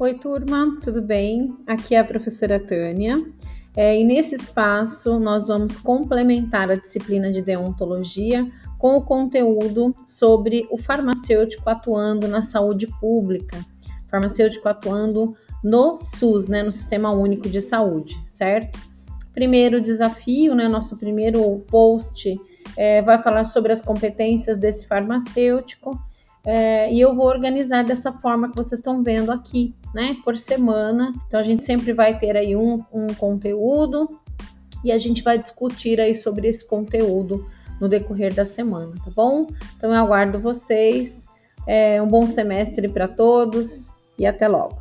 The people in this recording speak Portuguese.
Oi, turma, tudo bem? Aqui é a professora Tânia. É, e nesse espaço nós vamos complementar a disciplina de deontologia com o conteúdo sobre o farmacêutico atuando na saúde pública, farmacêutico atuando no SUS, né, no Sistema Único de Saúde, certo? Primeiro desafio, né, nosso primeiro post é, vai falar sobre as competências desse farmacêutico é, e eu vou organizar dessa forma que vocês estão vendo aqui, né? Por semana. Então a gente sempre vai ter aí um, um conteúdo e a gente vai discutir aí sobre esse conteúdo no decorrer da semana, tá bom? Então eu aguardo vocês. É, um bom semestre para todos e até logo.